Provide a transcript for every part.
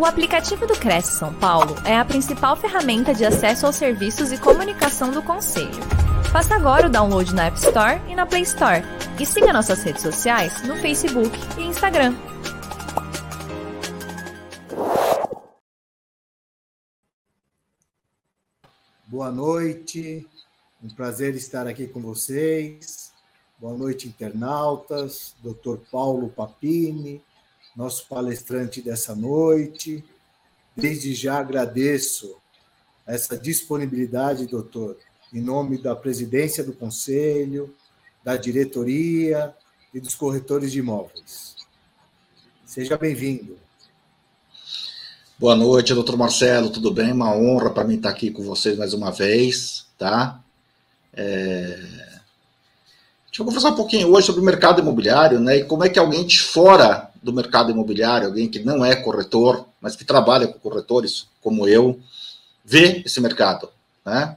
O aplicativo do Cresce São Paulo é a principal ferramenta de acesso aos serviços e comunicação do Conselho. Faça agora o download na App Store e na Play Store. E siga nossas redes sociais no Facebook e Instagram. Boa noite, um prazer estar aqui com vocês. Boa noite, internautas, Dr. Paulo Papini, nosso palestrante dessa noite. Desde já agradeço essa disponibilidade, doutor, em nome da presidência do conselho, da diretoria e dos corretores de imóveis. Seja bem-vindo. Boa noite, doutor Marcelo, tudo bem? Uma honra para mim estar aqui com vocês mais uma vez, tá? É... Deixa eu conversar um pouquinho hoje sobre o mercado imobiliário, né? E como é que alguém de fora do mercado imobiliário, alguém que não é corretor, mas que trabalha com corretores, como eu, vê esse mercado, né?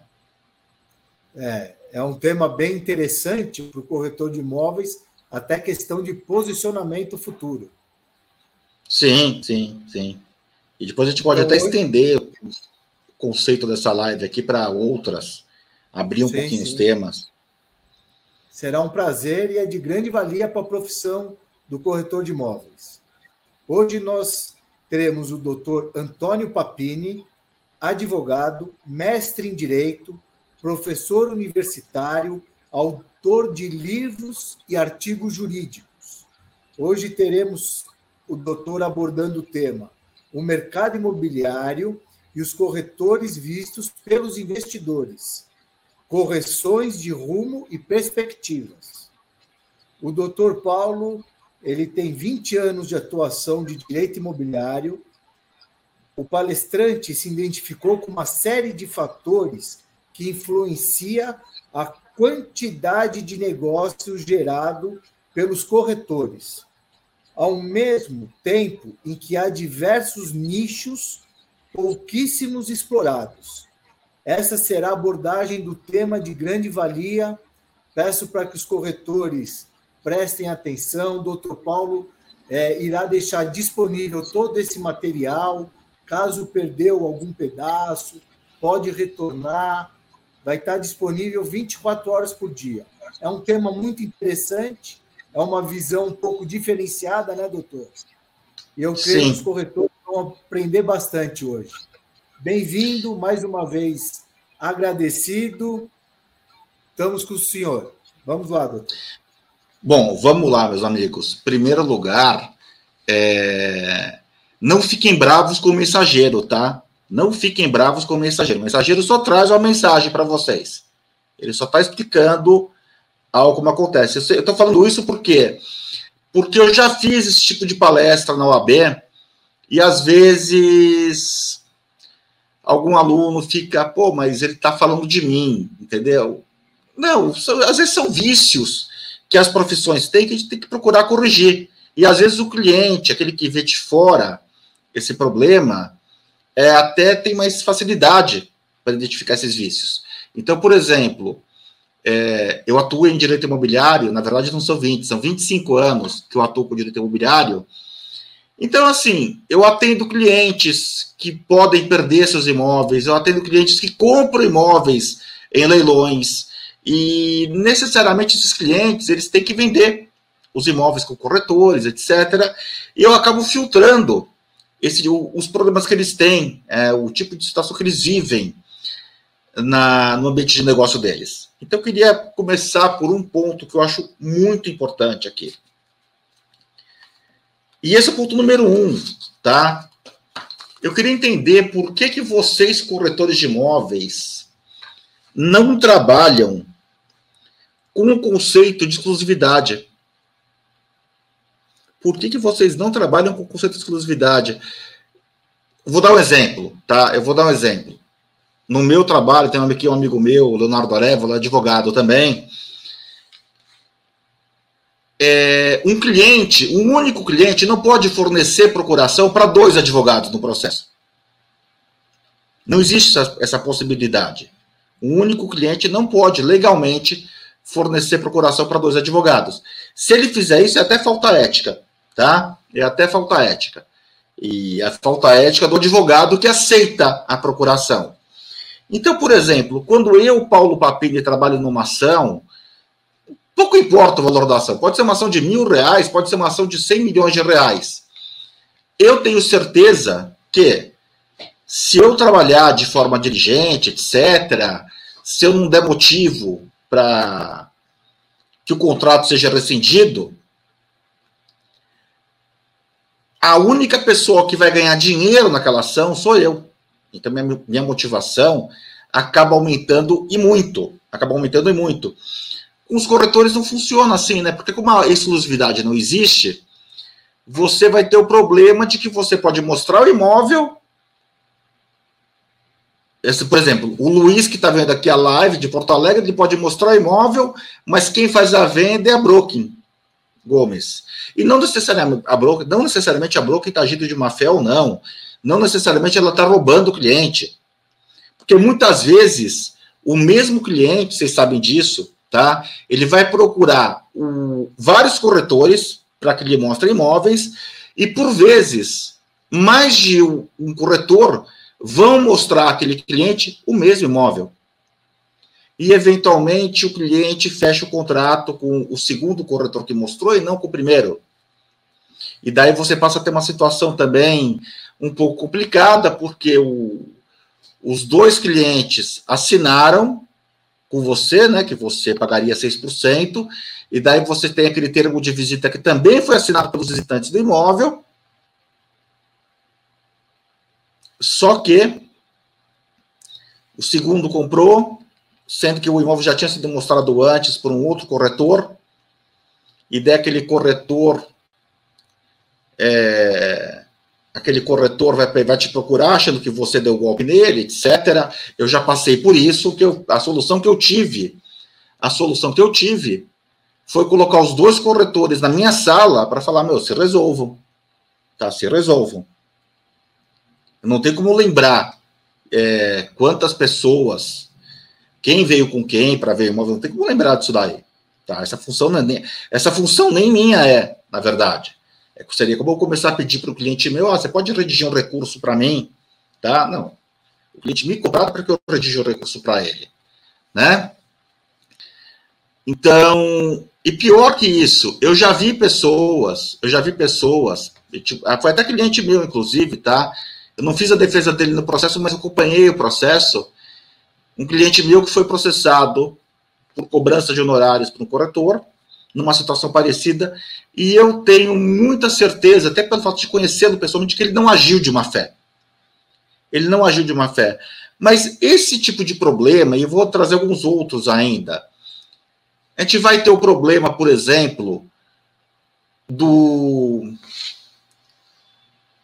É, é um tema bem interessante para o corretor de imóveis, até questão de posicionamento futuro. Sim, sim, sim. E depois a gente pode então, até hoje... estender o conceito dessa live aqui para outras, abrir um sim, pouquinho sim. os temas. Será um prazer e é de grande valia para a profissão do corretor de imóveis. Hoje nós teremos o doutor Antônio Papini, advogado, mestre em Direito, professor universitário, autor de livros e artigos jurídicos. Hoje teremos o doutor abordando o tema o mercado imobiliário e os corretores vistos pelos investidores, correções de rumo e perspectivas. O doutor Paulo ele tem 20 anos de atuação de direito imobiliário. O palestrante se identificou com uma série de fatores que influencia a quantidade de negócios gerado pelos corretores, ao mesmo tempo em que há diversos nichos pouquíssimos explorados. Essa será a abordagem do tema de grande valia. Peço para que os corretores prestem atenção. O doutor Paulo é, irá deixar disponível todo esse material. Caso perdeu algum pedaço, pode retornar. Vai estar disponível 24 horas por dia. É um tema muito interessante, é uma visão um pouco diferenciada, né, doutor? E eu creio Sim. que os corretores vão aprender bastante hoje. Bem-vindo, mais uma vez, agradecido. Estamos com o senhor. Vamos lá, doutor. Bom, vamos lá, meus amigos. Primeiro lugar, é... não fiquem bravos com o mensageiro, tá? Não fiquem bravos com o mensageiro. O mensageiro só traz uma mensagem para vocês. Ele só está explicando algo como acontece. Eu estou falando isso porque porque eu já fiz esse tipo de palestra na OAB e às vezes algum aluno fica, pô, mas ele está falando de mim, entendeu? Não, às vezes são vícios que as profissões têm que a gente tem que procurar corrigir. E às vezes o cliente, aquele que vê de fora esse problema, é, até tem mais facilidade para identificar esses vícios. Então, por exemplo, é, eu atuo em direito imobiliário, na verdade não são 20, são 25 anos que eu atuo com direito imobiliário. Então, assim, eu atendo clientes que podem perder seus imóveis, eu atendo clientes que compram imóveis em leilões, e necessariamente esses clientes eles têm que vender os imóveis com corretores, etc. E eu acabo filtrando esse, os problemas que eles têm, é, o tipo de situação que eles vivem na, no ambiente de negócio deles. Então eu queria começar por um ponto que eu acho muito importante aqui. E esse é o ponto número um, tá? Eu queria entender por que, que vocês, corretores de imóveis, não trabalham com o conceito de exclusividade. Por que, que vocês não trabalham com o conceito de exclusividade? Vou dar um exemplo, tá? Eu vou dar um exemplo. No meu trabalho, tem aqui um amigo meu, Leonardo Arevalo, advogado também. É, um cliente, um único cliente, não pode fornecer procuração para dois advogados no processo. Não existe essa, essa possibilidade. Um único cliente não pode legalmente fornecer procuração para dois advogados. Se ele fizer isso, é até falta ética, tá? É até falta ética. e a falta ética do advogado que aceita a procuração. Então, por exemplo, quando eu, Paulo Papini, trabalho numa ação, pouco importa o valor da ação. Pode ser uma ação de mil reais, pode ser uma ação de 100 milhões de reais. Eu tenho certeza que, se eu trabalhar de forma diligente, etc., se eu não der motivo para que o contrato seja rescindido, a única pessoa que vai ganhar dinheiro naquela ação sou eu. Então, minha, minha motivação acaba aumentando e muito. Acaba aumentando e muito. Com os corretores não funciona assim, né? Porque como a exclusividade não existe, você vai ter o problema de que você pode mostrar o imóvel. Esse, por exemplo, o Luiz que está vendo aqui a live de Porto Alegre, ele pode mostrar o imóvel, mas quem faz a venda é a Broking. Gomes. E não necessariamente a broker, não necessariamente a broker está agindo de má fé ou não. Não necessariamente ela está roubando o cliente. Porque muitas vezes o mesmo cliente, vocês sabem disso, tá? Ele vai procurar vários corretores para que lhe mostrem imóveis e por vezes mais de um, um corretor vão mostrar àquele cliente o mesmo imóvel e, eventualmente, o cliente fecha o contrato com o segundo corretor que mostrou e não com o primeiro. E daí você passa a ter uma situação também um pouco complicada, porque o, os dois clientes assinaram com você, né, que você pagaria 6%, e daí você tem aquele termo de visita que também foi assinado pelos visitantes do imóvel. Só que o segundo comprou, sendo que o imóvel já tinha sido mostrado antes por um outro corretor, e daquele corretor, é, aquele corretor vai, vai te procurar achando que você deu golpe nele, etc. Eu já passei por isso, que eu, a solução que eu tive, a solução que eu tive foi colocar os dois corretores na minha sala para falar, meu, se resolvam, tá, se resolvam. Não tem como lembrar é, quantas pessoas quem veio com quem para ver o imóvel, não tem como lembrar disso daí. Tá? Essa função não é nem, essa função nem minha é, na verdade. É, seria como eu começar a pedir para o cliente meu, ah, você pode redigir um recurso para mim? Tá? Não. O cliente me cobra para que eu redija um recurso para ele. Né? Então, e pior que isso, eu já vi pessoas, eu já vi pessoas, tipo, ah, foi até cliente meu, inclusive, tá? Eu não fiz a defesa dele no processo, mas acompanhei o processo um cliente meu que foi processado por cobrança de honorários para um corretor, numa situação parecida, e eu tenho muita certeza, até pelo fato de conhecê-lo pessoalmente, que ele não agiu de má fé. Ele não agiu de má fé. Mas esse tipo de problema, e vou trazer alguns outros ainda, a gente vai ter o problema, por exemplo, do.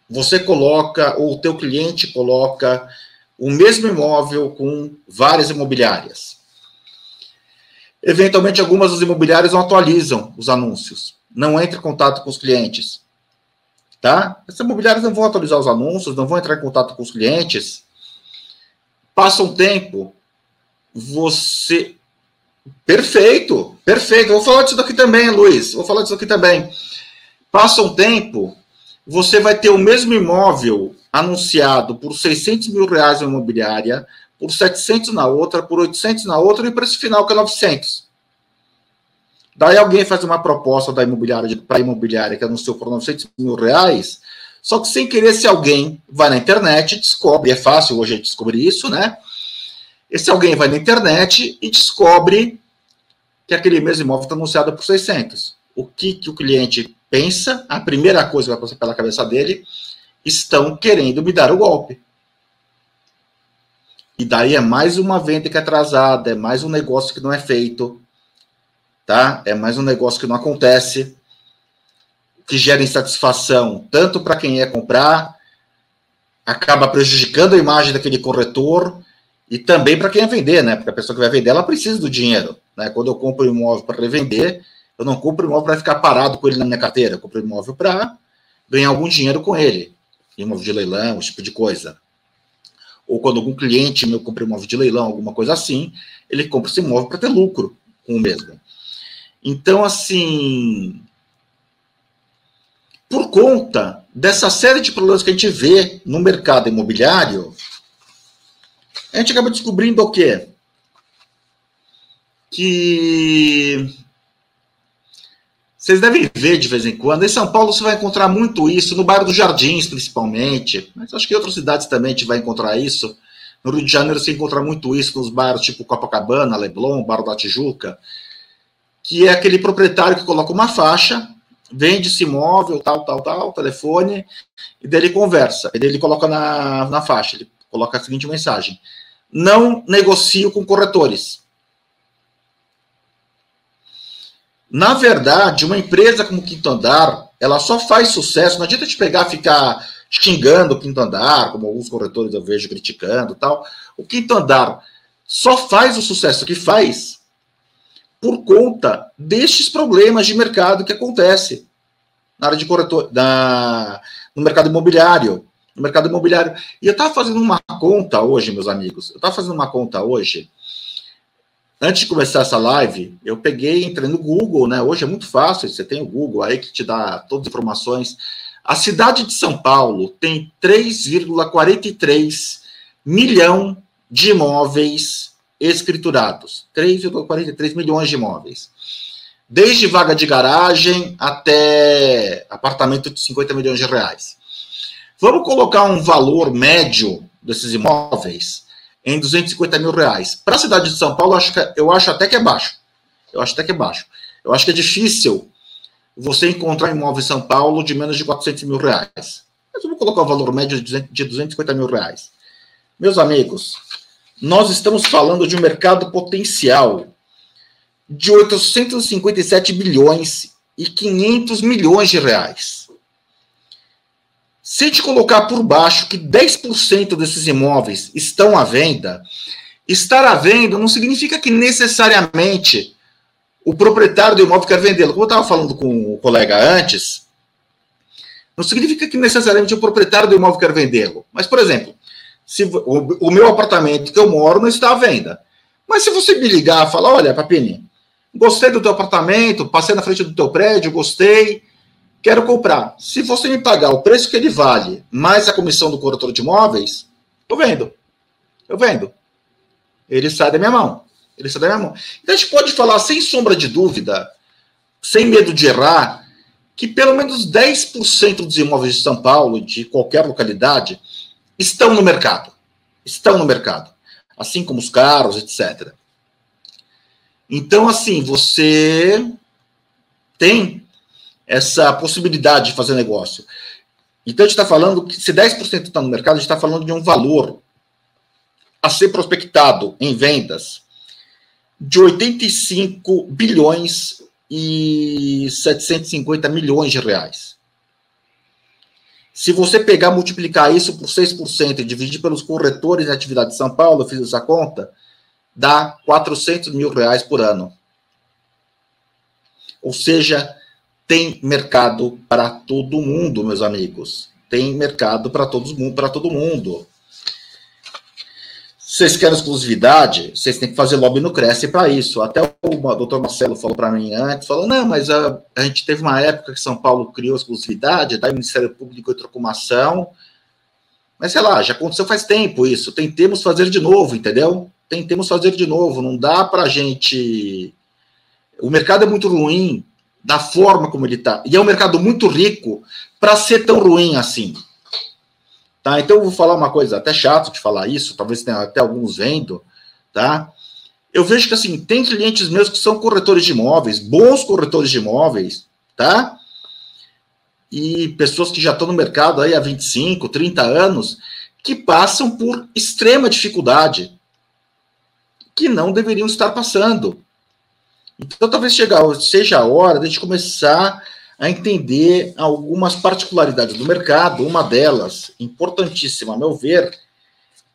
Você coloca, ou o teu cliente coloca o mesmo imóvel com várias imobiliárias. Eventualmente, algumas das imobiliárias não atualizam os anúncios, não entra em contato com os clientes. Tá? Essas imobiliárias não vão atualizar os anúncios, não vão entrar em contato com os clientes. Passa um tempo, você. Perfeito, perfeito. Vou falar disso daqui também, Luiz. Vou falar disso aqui também. Passa um tempo, você vai ter o mesmo imóvel anunciado por 600 mil reais na imobiliária, por 700 na outra, por 800 na outra e preço final que é 900. Daí alguém faz uma proposta da imobiliária para a imobiliária que anunciou por 900 mil reais, só que sem querer, se alguém vai na internet descobre, é fácil hoje descobrir isso, né? Esse alguém vai na internet e descobre que aquele mesmo imóvel está anunciado por 600. O que, que o cliente pensa? A primeira coisa que vai passar pela cabeça dele estão querendo me dar o golpe. E daí é mais uma venda que é atrasada, é mais um negócio que não é feito, tá? É mais um negócio que não acontece, que gera insatisfação tanto para quem é comprar, acaba prejudicando a imagem daquele corretor e também para quem é vender, né? Porque a pessoa que vai vender, ela precisa do dinheiro, né? Quando eu compro um imóvel para revender, eu não compro imóvel para ficar parado com ele na minha carteira, eu compro imóvel para ganhar algum dinheiro com ele imóvel de leilão, esse tipo de coisa. Ou quando algum cliente meu compra imóvel de leilão, alguma coisa assim, ele compra esse imóvel para ter lucro com o mesmo. Então, assim, por conta dessa série de problemas que a gente vê no mercado imobiliário, a gente acaba descobrindo o quê? Que vocês devem ver de vez em quando. Em São Paulo você vai encontrar muito isso, no bairro dos Jardins, principalmente. Mas acho que em outras cidades também a gente vai encontrar isso. No Rio de Janeiro você encontra muito isso nos bairros tipo Copacabana, Leblon, Barro da Tijuca, que é aquele proprietário que coloca uma faixa, vende esse imóvel, tal, tal, tal, telefone, e daí ele conversa. E daí ele coloca na, na faixa, ele coloca a seguinte mensagem: Não negocio com corretores. Na verdade, uma empresa como Quinto Andar, ela só faz sucesso, não adianta te pegar ficar xingando o Quinto Andar, como alguns corretores eu vejo criticando tal. O Quinto Andar só faz o sucesso que faz por conta destes problemas de mercado que acontece na área de corretor, na, no mercado imobiliário. No mercado imobiliário. E eu estava fazendo uma conta hoje, meus amigos. Eu estava fazendo uma conta hoje Antes de começar essa live, eu peguei, entrei no Google, né? Hoje é muito fácil, você tem o Google aí que te dá todas as informações. A cidade de São Paulo tem 3,43 milhão de imóveis escriturados. 3,43 milhões de imóveis. Desde vaga de garagem até apartamento de 50 milhões de reais. Vamos colocar um valor médio desses imóveis em 250 mil reais. Para a cidade de São Paulo, eu acho, que, eu acho até que é baixo. Eu acho até que é baixo. Eu acho que é difícil você encontrar imóvel em São Paulo de menos de 400 mil reais. Mas eu vou colocar o valor médio de 250 mil reais. Meus amigos, nós estamos falando de um mercado potencial de 857 bilhões e 500 milhões de reais. Se gente colocar por baixo que 10% desses imóveis estão à venda, estar à venda não significa que necessariamente o proprietário do imóvel quer vendê-lo. Como eu estava falando com o colega antes, não significa que necessariamente o proprietário do imóvel quer vendê-lo. Mas, por exemplo, se o, o, meu apartamento que eu moro não está à venda. Mas se você me ligar e falar, olha, Papini, gostei do teu apartamento, passei na frente do teu prédio, gostei, Quero comprar. Se você me pagar o preço que ele vale, mais a comissão do corretor de imóveis, eu vendo. Eu vendo. Ele sai da minha mão. Ele sai da minha mão. Então a gente pode falar sem sombra de dúvida, sem medo de errar, que pelo menos 10% dos imóveis de São Paulo, de qualquer localidade, estão no mercado. Estão no mercado. Assim como os carros, etc. Então, assim, você tem essa possibilidade de fazer negócio. Então, a gente está falando que se 10% está no mercado, a gente está falando de um valor a ser prospectado em vendas de 85 bilhões e 750 milhões de reais. Se você pegar, multiplicar isso por 6% e dividir pelos corretores em atividade de São Paulo, eu fiz essa conta, dá 400 mil reais por ano. Ou seja, tem mercado para todo mundo, meus amigos. Tem mercado para todo mundo, mundo. Vocês querem exclusividade? Vocês têm que fazer lobby no Cresce para isso. Até o doutor Marcelo falou para mim antes, falou, não, mas a, a gente teve uma época que São Paulo criou exclusividade, daí o Ministério Público entrou com uma ação. Mas sei lá, já aconteceu faz tempo isso. Tentemos fazer de novo, entendeu? Tentemos fazer de novo. Não dá para a gente. O mercado é muito ruim da forma como ele está. E é um mercado muito rico para ser tão ruim assim. Tá? Então eu vou falar uma coisa até chato de falar isso, talvez tenha até alguns vendo, tá? Eu vejo que assim, tem clientes meus que são corretores de imóveis, bons corretores de imóveis, tá? E pessoas que já estão no mercado aí há 25, 30 anos, que passam por extrema dificuldade, que não deveriam estar passando. Então, talvez seja a hora de a gente começar a entender algumas particularidades do mercado. Uma delas, importantíssima, a meu ver,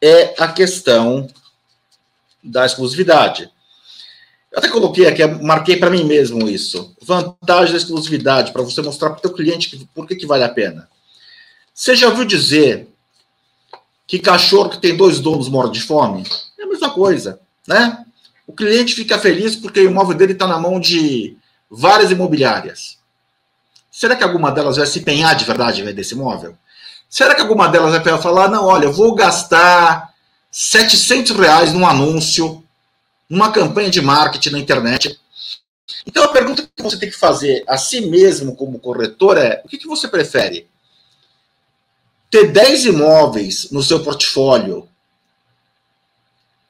é a questão da exclusividade. Eu até coloquei aqui, marquei para mim mesmo isso. Vantagem da exclusividade, para você mostrar para o seu cliente por que, que vale a pena. Você já ouviu dizer que cachorro que tem dois donos mora de fome? É a mesma coisa, né? O cliente fica feliz porque o imóvel dele está na mão de várias imobiliárias. será que alguma delas vai se empenhar de verdade em vender esse imóvel? Será que alguma delas vai falar, não, olha, eu vou gastar 700 reais num anúncio, numa campanha de marketing na internet. Então a pergunta que você tem que fazer a si mesmo como corretor é, o que, que você prefere? Ter 10 imóveis no seu portfólio,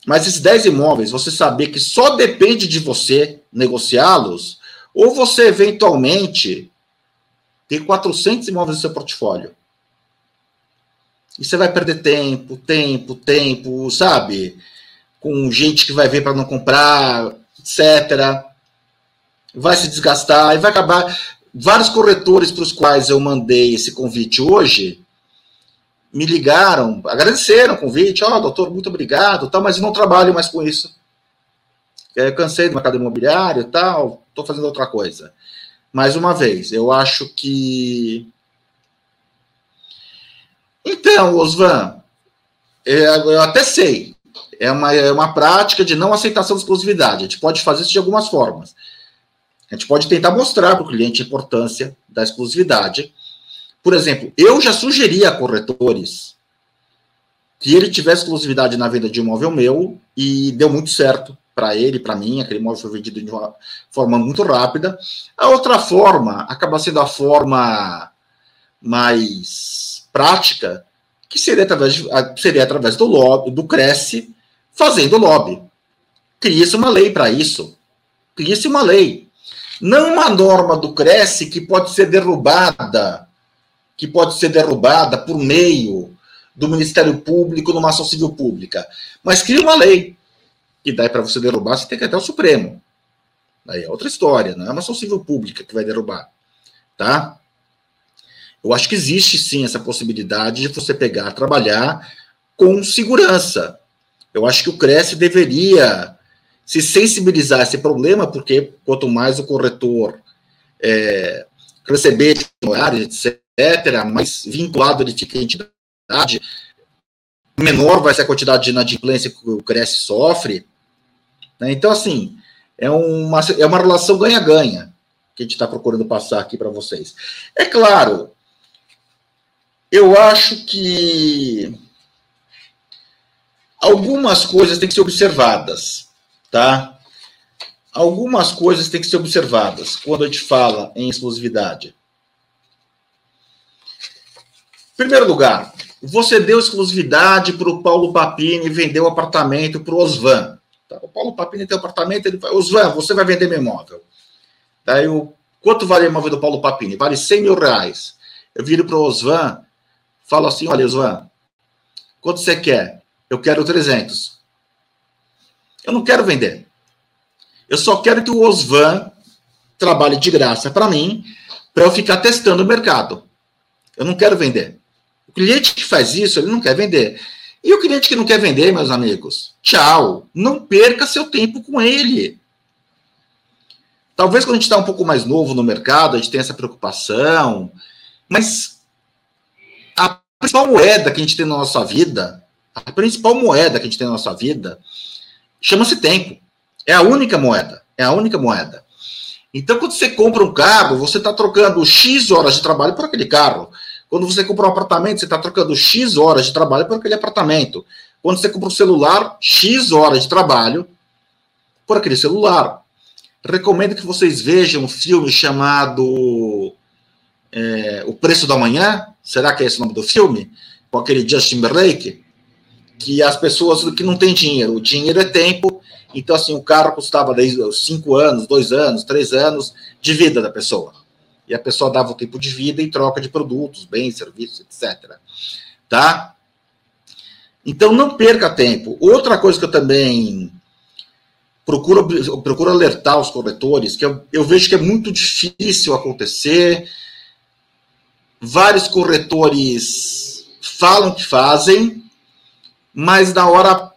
mas esses 10 imóveis, você saber que só depende de você negociá-los, ou você eventualmente ter 400 imóveis no seu portfólio. E você vai perder tempo, tempo, tempo, sabe? Com gente que vai ver para não comprar, etc. Vai se desgastar e vai acabar. Vários corretores para os quais eu mandei esse convite hoje me ligaram, agradeceram o convite, ó, oh, doutor, muito obrigado, tal, mas eu não trabalho mais com isso. Eu cansei do mercado imobiliário e tal, estou fazendo outra coisa. Mais uma vez, eu acho que. Então, Osvan, é, eu até sei, é uma, é uma prática de não aceitação de exclusividade. A gente pode fazer isso de algumas formas. A gente pode tentar mostrar para o cliente a importância da exclusividade por exemplo, eu já sugeri a corretores que ele tivesse exclusividade na venda de imóvel meu e deu muito certo para ele, para mim, aquele imóvel foi vendido de uma forma muito rápida. A outra forma acaba sendo a forma mais prática, que seria através, de, seria através do lobby, do Cresce, fazendo lobby. Cria-se uma lei para isso. Cria-se uma lei. Não uma norma do Cresce que pode ser derrubada que pode ser derrubada por meio do Ministério Público numa ação civil pública. Mas cria uma lei que daí para você derrubar, você tem que ir até o Supremo. Aí é outra história, não é uma ação civil pública que vai derrubar. Tá? Eu acho que existe sim essa possibilidade de você pegar, trabalhar com segurança. Eu acho que o Cresce deveria se sensibilizar a esse problema, porque quanto mais o corretor é, receber horários, etc., mais vinculado ele fica à entidade, menor vai ser a quantidade de inadimplência que o Cresce sofre. Né? Então, assim, é uma, é uma relação ganha-ganha que a gente está procurando passar aqui para vocês. É claro, eu acho que algumas coisas têm que ser observadas, tá? Algumas coisas têm que ser observadas quando a gente fala em exclusividade. Primeiro lugar, você deu exclusividade para o Paulo Papini vender o apartamento para o Osvan. Tá, o Paulo Papini tem um apartamento, ele fala, Osvan, você vai vender meu imóvel. Daí, o, quanto vale o imóvel do Paulo Papini? Vale 100 mil reais. Eu viro para o Osvan, falo assim, olha, Osvan, quanto você quer? Eu quero 300. Eu não quero vender. Eu só quero que o Osvan trabalhe de graça para mim, para eu ficar testando o mercado. Eu não quero vender. Cliente que faz isso, ele não quer vender. E o cliente que não quer vender, meus amigos, tchau. Não perca seu tempo com ele. Talvez quando a gente está um pouco mais novo no mercado, a gente tenha essa preocupação, mas a principal moeda que a gente tem na nossa vida, a principal moeda que a gente tem na nossa vida, chama-se tempo. É a única moeda. É a única moeda. Então, quando você compra um carro, você está trocando X horas de trabalho por aquele carro. Quando você compra um apartamento, você está trocando X horas de trabalho por aquele apartamento. Quando você compra um celular, X horas de trabalho por aquele celular. Recomendo que vocês vejam um filme chamado é, O Preço da Manhã. Será que é esse o nome do filme? Com aquele Justin Timberlake. Que as pessoas que não têm dinheiro, o dinheiro é tempo. Então, assim, o carro custava 5 anos, 2 anos, 3 anos de vida da pessoa e a pessoa dava o tempo de vida em troca de produtos, bens, serviços, etc. Tá? Então não perca tempo. Outra coisa que eu também procuro, procuro alertar os corretores, que eu, eu vejo que é muito difícil acontecer. Vários corretores falam que fazem, mas na hora,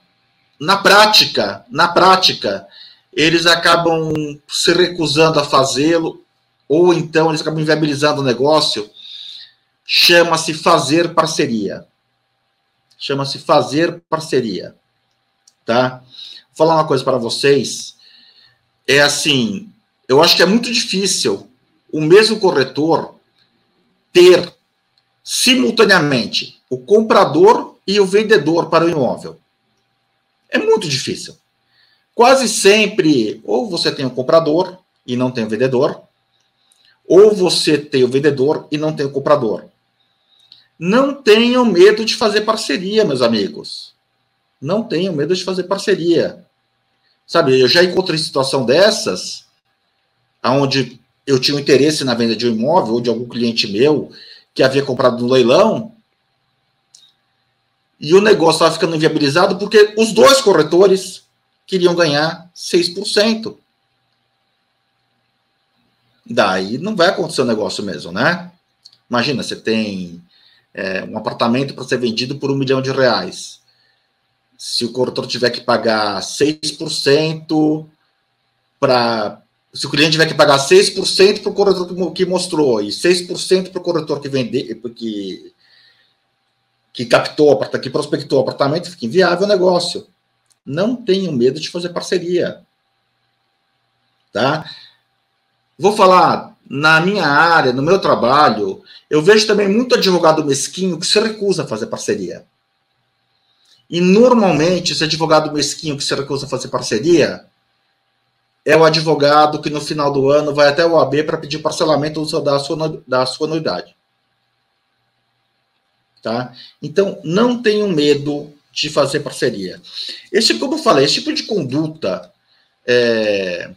na prática, na prática, eles acabam se recusando a fazê-lo ou então eles acabam inviabilizando o negócio, chama-se fazer parceria. Chama-se fazer parceria. Tá? Vou falar uma coisa para vocês. É assim, eu acho que é muito difícil o mesmo corretor ter simultaneamente o comprador e o vendedor para o imóvel. É muito difícil. Quase sempre, ou você tem o comprador e não tem o vendedor, ou você tem o vendedor e não tem o comprador. Não tenham medo de fazer parceria, meus amigos. Não tenham medo de fazer parceria. Sabe, eu já encontrei situação dessas, onde eu tinha um interesse na venda de um imóvel ou de algum cliente meu que havia comprado no leilão, e o negócio estava ficando inviabilizado porque os dois corretores queriam ganhar 6%. Daí não vai acontecer o negócio mesmo, né? Imagina, você tem é, um apartamento para ser vendido por um milhão de reais. Se o corretor tiver que pagar 6% para. Se o cliente tiver que pagar 6% para o corretor que mostrou e 6% para o corretor que vendeu, que, que captou, que prospectou o apartamento, fica inviável o negócio. Não tenham medo de fazer parceria. Tá? Vou falar na minha área, no meu trabalho, eu vejo também muito advogado mesquinho que se recusa a fazer parceria. E normalmente, esse advogado mesquinho que se recusa a fazer parceria é o advogado que no final do ano vai até o AB para pedir parcelamento da sua, da sua anuidade. Tá? Então, não tenham medo de fazer parceria. Esse, como eu falei, esse tipo de conduta é,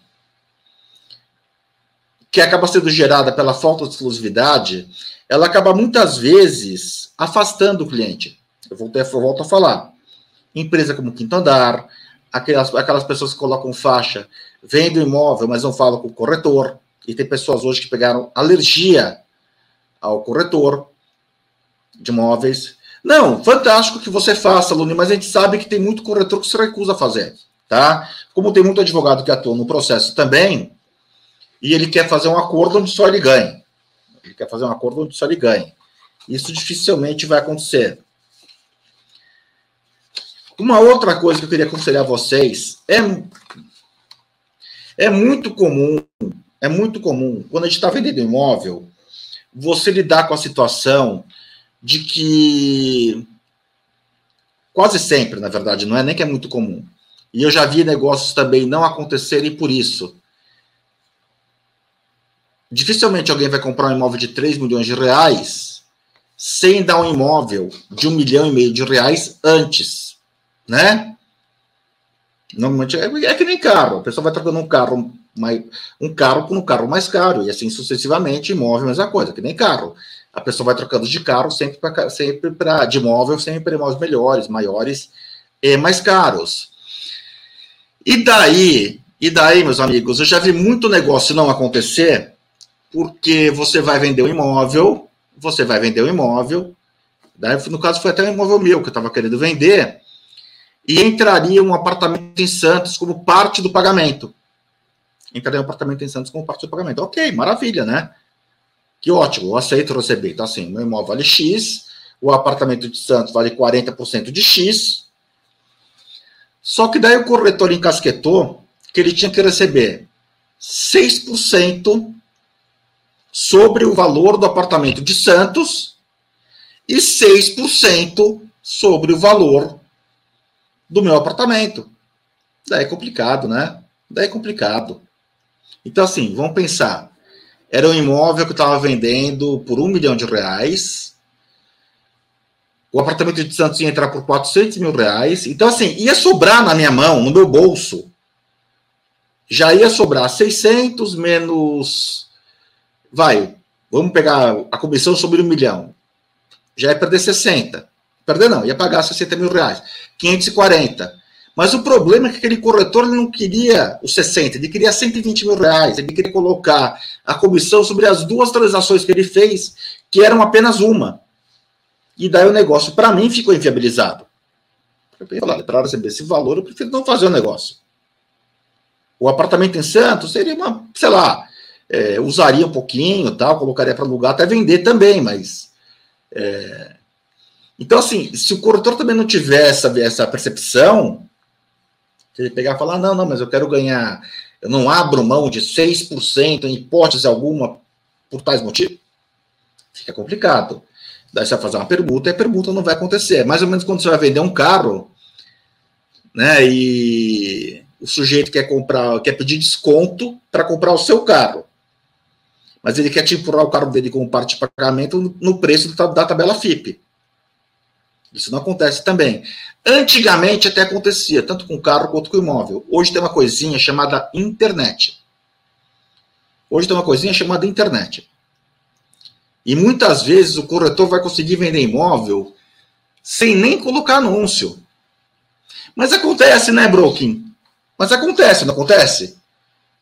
que acaba sendo gerada pela falta de exclusividade, ela acaba muitas vezes afastando o cliente. Eu volto, eu volto a falar. Empresa como Quinto Andar, aquelas, aquelas pessoas que colocam faixa, vendem imóvel, mas não falam com o corretor. E tem pessoas hoje que pegaram alergia ao corretor de imóveis. Não, fantástico que você faça, Luni, mas a gente sabe que tem muito corretor que se recusa a fazer, tá? Como tem muito advogado que atua no processo também, e ele quer fazer um acordo onde só ele ganha. Ele quer fazer um acordo onde só ele ganha. Isso dificilmente vai acontecer. Uma outra coisa que eu queria aconselhar vocês é é muito comum, é muito comum quando a gente está vendendo imóvel, você lidar com a situação de que quase sempre, na verdade, não é nem que é muito comum. E eu já vi negócios também não acontecerem por isso dificilmente alguém vai comprar um imóvel de 3 milhões de reais sem dar um imóvel de um milhão e meio de reais antes, né? Normalmente é, é que nem carro, a pessoa vai trocando um carro mais, um carro por um carro mais caro, e assim sucessivamente, imóvel, mesma coisa, que nem carro. A pessoa vai trocando de carro sempre para sempre para de imóvel, sempre para imóveis melhores, maiores e mais caros. E daí, e daí, meus amigos, eu já vi muito negócio não acontecer porque você vai vender um imóvel, você vai vender um imóvel, daí, no caso foi até um imóvel meu que eu estava querendo vender, e entraria um apartamento em Santos como parte do pagamento. Entraria um apartamento em Santos como parte do pagamento. Ok, maravilha, né? Que ótimo, eu aceito receber. Então, assim, meu imóvel vale X, o apartamento de Santos vale 40% de X. Só que daí o corretor encasquetou que ele tinha que receber 6% sobre o valor do apartamento de Santos e 6% sobre o valor do meu apartamento. Daí é complicado, né? Daí é complicado. Então, assim, vamos pensar. Era um imóvel que eu estava vendendo por um milhão de reais. O apartamento de Santos ia entrar por 400 mil reais. Então, assim, ia sobrar na minha mão, no meu bolso. Já ia sobrar 600 menos vai, vamos pegar a comissão sobre um milhão, já ia perder 60. Perder não, ia pagar 60 mil reais. 540. Mas o problema é que aquele corretor não queria os 60, ele queria 120 mil reais, ele queria colocar a comissão sobre as duas transações que ele fez, que eram apenas uma. E daí o negócio, para mim, ficou inviabilizado. Para receber esse valor, eu prefiro não fazer o negócio. O apartamento em Santos seria uma, sei lá, é, usaria um pouquinho, tal, colocaria para alugar, até vender também, mas. É... Então, assim, se o corretor também não tiver essa, essa percepção, se ele pegar e falar, não, não, mas eu quero ganhar, eu não abro mão de 6% em hipótese alguma por tais motivos, Fica complicado. Daí você vai fazer uma permuta e a permuta não vai acontecer. É mais ou menos quando você vai vender um carro, né? E o sujeito quer comprar, quer pedir desconto para comprar o seu carro. Mas ele quer te empurrar o carro dele como parte de pagamento no preço da tabela FIP. Isso não acontece também. Antigamente até acontecia, tanto com carro quanto com imóvel. Hoje tem uma coisinha chamada internet. Hoje tem uma coisinha chamada internet. E muitas vezes o corretor vai conseguir vender imóvel sem nem colocar anúncio. Mas acontece, né, Broking? Mas acontece, não acontece?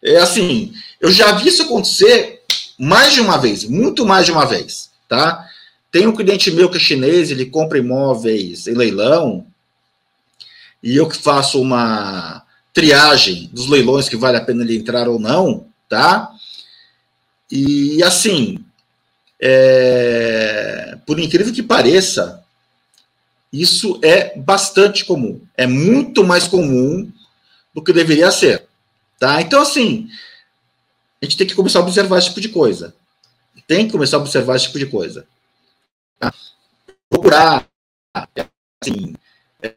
É assim, eu já vi isso acontecer mais de uma vez, muito mais de uma vez, tá? Tem um cliente meu que é chinês, ele compra imóveis em leilão, e eu que faço uma triagem dos leilões que vale a pena ele entrar ou não, tá? E assim, é, por incrível que pareça, isso é bastante comum. É muito mais comum do que deveria ser. Tá? Então, assim, a gente tem que começar a observar esse tipo de coisa. Tem que começar a observar esse tipo de coisa. Tá? Procurar, assim, é,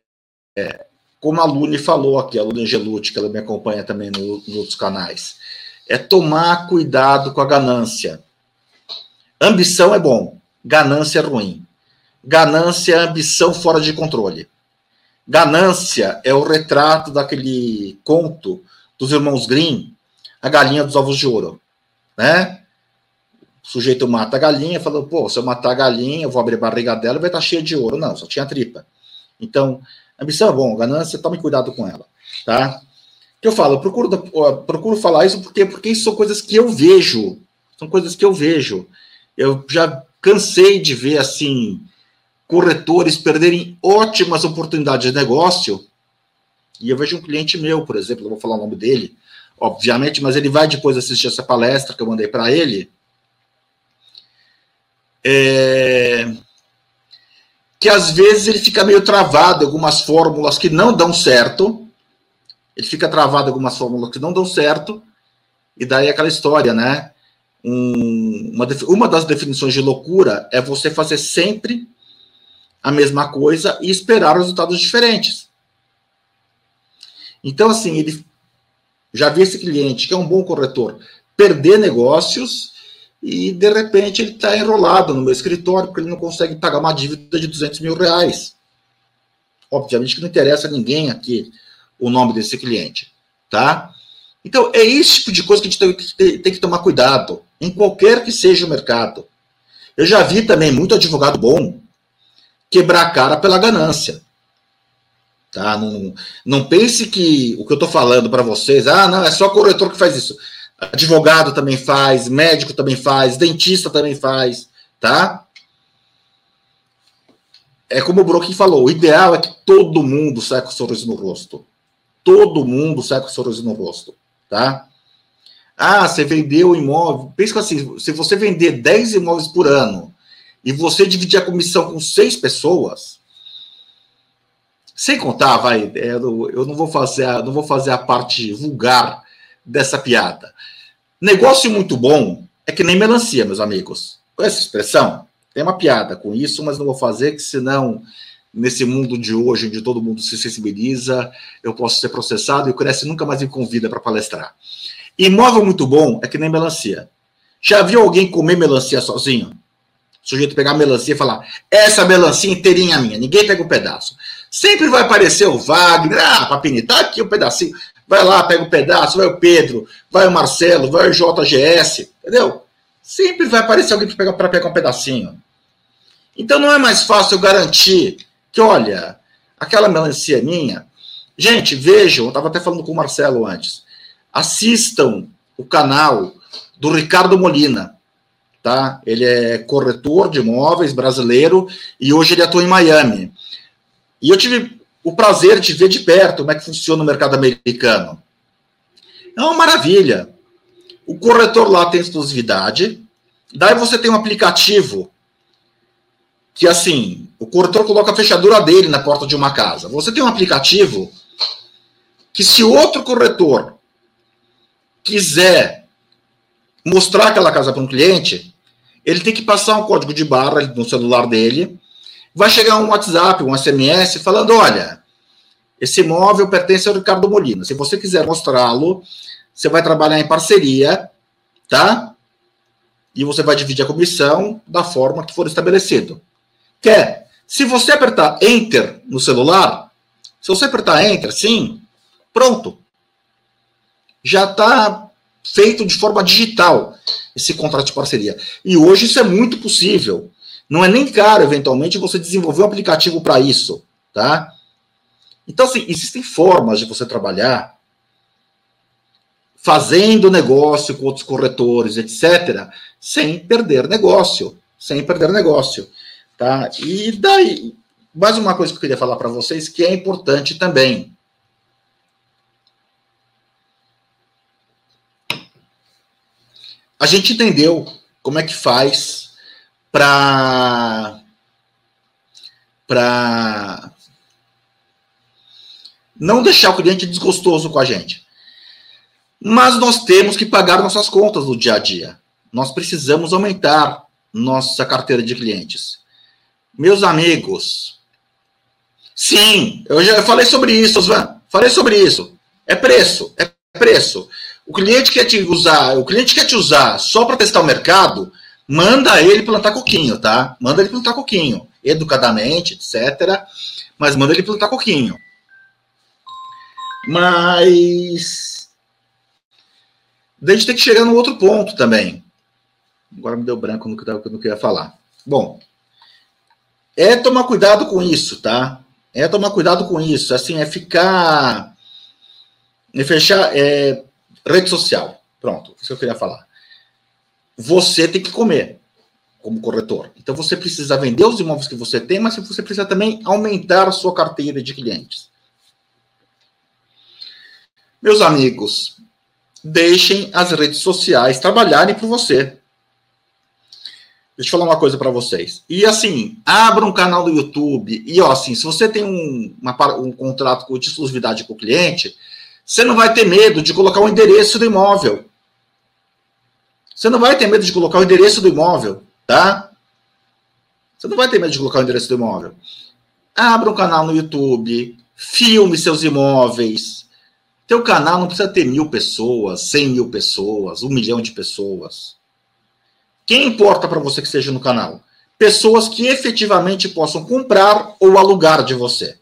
é, como a Lune falou aqui, a Lune Angelucci, que ela me acompanha também no, nos outros canais, é tomar cuidado com a ganância. Ambição é bom, ganância é ruim. Ganância é ambição fora de controle. Ganância é o retrato daquele conto dos irmãos Grimm, a galinha dos ovos de ouro, né? O sujeito mata a galinha, falou, pô, se eu matar a galinha, eu vou abrir a barriga dela, vai estar cheia de ouro. Não, só tinha tripa. Então, ambição é bom, ganância, tome cuidado com ela, tá? que eu falo, eu procuro, eu procuro falar isso porque, porque isso são coisas que eu vejo. São coisas que eu vejo. Eu já cansei de ver, assim, corretores perderem ótimas oportunidades de negócio. E eu vejo um cliente meu, por exemplo, não vou falar o nome dele, obviamente, mas ele vai depois assistir essa palestra que eu mandei para ele. É... Que às vezes ele fica meio travado em algumas fórmulas que não dão certo ele fica travado em algumas fórmulas que não dão certo, e daí aquela história, né? Um, uma, uma das definições de loucura é você fazer sempre a mesma coisa e esperar resultados diferentes. Então, assim, ele já vi esse cliente, que é um bom corretor, perder negócios e, de repente, ele está enrolado no meu escritório porque ele não consegue pagar uma dívida de 200 mil reais. Obviamente que não interessa a ninguém aqui o nome desse cliente, tá? Então, é esse tipo de coisa que a gente tem tem que tomar cuidado, em qualquer que seja o mercado. Eu já vi também muito advogado bom quebrar a cara pela ganância. Tá? Não, não pense que o que eu estou falando para vocês, ah, não, é só corretor que faz isso. Advogado também faz, médico também faz, dentista também faz, tá? É como o Brokin falou, o ideal é que todo mundo saia com sorriso no rosto todo mundo sai com sorriso no rosto, tá? Ah, você vendeu o imóvel. Pensa assim, se você vender 10 imóveis por ano e você dividir a comissão com seis pessoas, sem contar, vai, é, eu não vou fazer a, não vou fazer a parte vulgar dessa piada. Negócio muito bom é que nem melancia, meus amigos. Com essa expressão, tem uma piada com isso, mas não vou fazer, que senão nesse mundo de hoje, onde todo mundo se sensibiliza, eu posso ser processado e o Cresce nunca mais me convida para palestrar. Imóvel muito bom é que nem melancia. Já viu alguém comer melancia sozinho? O sujeito pegar melancia e falar, essa melancia inteirinha é minha, ninguém pega um pedaço. Sempre vai aparecer o Wagner, ah, Papini, tá aqui o um pedacinho. Vai lá, pega o um pedaço, vai o Pedro, vai o Marcelo, vai o JGS, entendeu? Sempre vai aparecer alguém para pegar um pedacinho. Então não é mais fácil garantir que, olha, aquela melancia minha. Gente, vejam, eu estava até falando com o Marcelo antes. Assistam o canal do Ricardo Molina, tá? Ele é corretor de imóveis brasileiro e hoje ele atua em Miami. E eu tive o prazer de ver de perto como é que funciona o mercado americano. É uma maravilha. O corretor lá tem exclusividade, daí você tem um aplicativo que assim, o corretor coloca a fechadura dele na porta de uma casa. Você tem um aplicativo que se outro corretor quiser mostrar aquela casa para um cliente, ele tem que passar um código de barra no celular dele, vai chegar um WhatsApp, um SMS, falando: olha, esse imóvel pertence ao Ricardo Molina. Se você quiser mostrá-lo, você vai trabalhar em parceria, tá? E você vai dividir a comissão da forma que for estabelecido. Quer? Se você apertar Enter no celular, se você apertar Enter, sim, pronto. Já está feito de forma digital esse contrato de parceria. E hoje isso é muito possível. Não é nem caro, eventualmente, você desenvolver um aplicativo para isso, tá? Então, assim, existem formas de você trabalhar fazendo negócio com outros corretores, etc., sem perder negócio, sem perder negócio, tá? E daí, mais uma coisa que eu queria falar para vocês que é importante também. A gente entendeu como é que faz para para não deixar o cliente desgostoso com a gente. Mas nós temos que pagar nossas contas no dia a dia. Nós precisamos aumentar nossa carteira de clientes. Meus amigos, sim, eu já falei sobre isso, Osvan. Falei sobre isso. É preço, é preço. O cliente quer te usar, o cliente quer te usar só para testar o mercado, manda ele plantar coquinho, tá? Manda ele plantar coquinho, educadamente, etc. Mas manda ele plantar coquinho. Mas a gente tem que chegar no outro ponto também. Agora me deu branco no que eu queria falar. Bom, é tomar cuidado com isso, tá? É tomar cuidado com isso. Assim, é ficar. É fechar. É, rede social. Pronto, isso que eu queria falar. Você tem que comer como corretor. Então você precisa vender os imóveis que você tem, mas você precisa também aumentar a sua carteira de clientes. Meus amigos, deixem as redes sociais trabalharem por você. Deixa eu falar uma coisa para vocês. E assim, abra um canal do YouTube. E ó, assim, se você tem um, uma, um contrato de exclusividade com o cliente, você não vai ter medo de colocar o endereço do imóvel. Você não vai ter medo de colocar o endereço do imóvel, tá? Você não vai ter medo de colocar o endereço do imóvel. Abra um canal no YouTube, filme seus imóveis. Teu canal não precisa ter mil pessoas, cem mil pessoas, um milhão de pessoas. Quem importa para você que esteja no canal? Pessoas que efetivamente possam comprar ou alugar de você.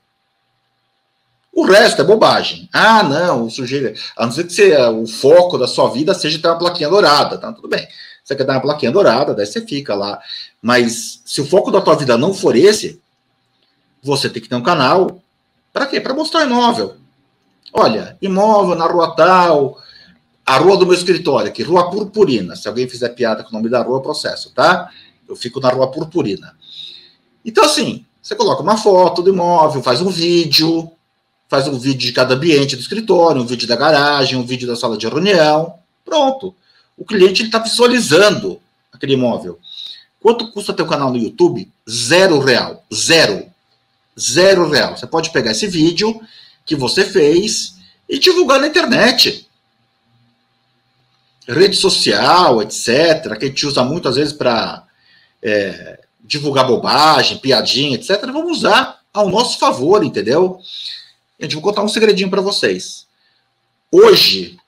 O resto é bobagem. Ah, não, o sujeito. A não ser que você, o foco da sua vida seja ter uma plaquinha dourada, tá? Tudo bem. Você quer dar uma plaquinha dourada, daí você fica lá. Mas se o foco da tua vida não for esse, você tem que ter um canal. Para quê? Para mostrar imóvel. Olha, imóvel na rua tal, a rua do meu escritório aqui, Rua Purpurina. Se alguém fizer piada com o nome da rua, processo, tá? Eu fico na Rua Purpurina. Então, assim, você coloca uma foto do imóvel, faz um vídeo, faz um vídeo de cada ambiente do escritório, um vídeo da garagem, um vídeo da sala de reunião. Pronto. O cliente está visualizando aquele imóvel. Quanto custa teu canal no YouTube? Zero real. Zero. Zero real. Você pode pegar esse vídeo que você fez e divulgar na internet rede social, etc., que a gente usa muito às vezes para é, divulgar bobagem, piadinha, etc., vamos usar ao nosso favor, entendeu? Gente, vou contar um segredinho para vocês. Hoje,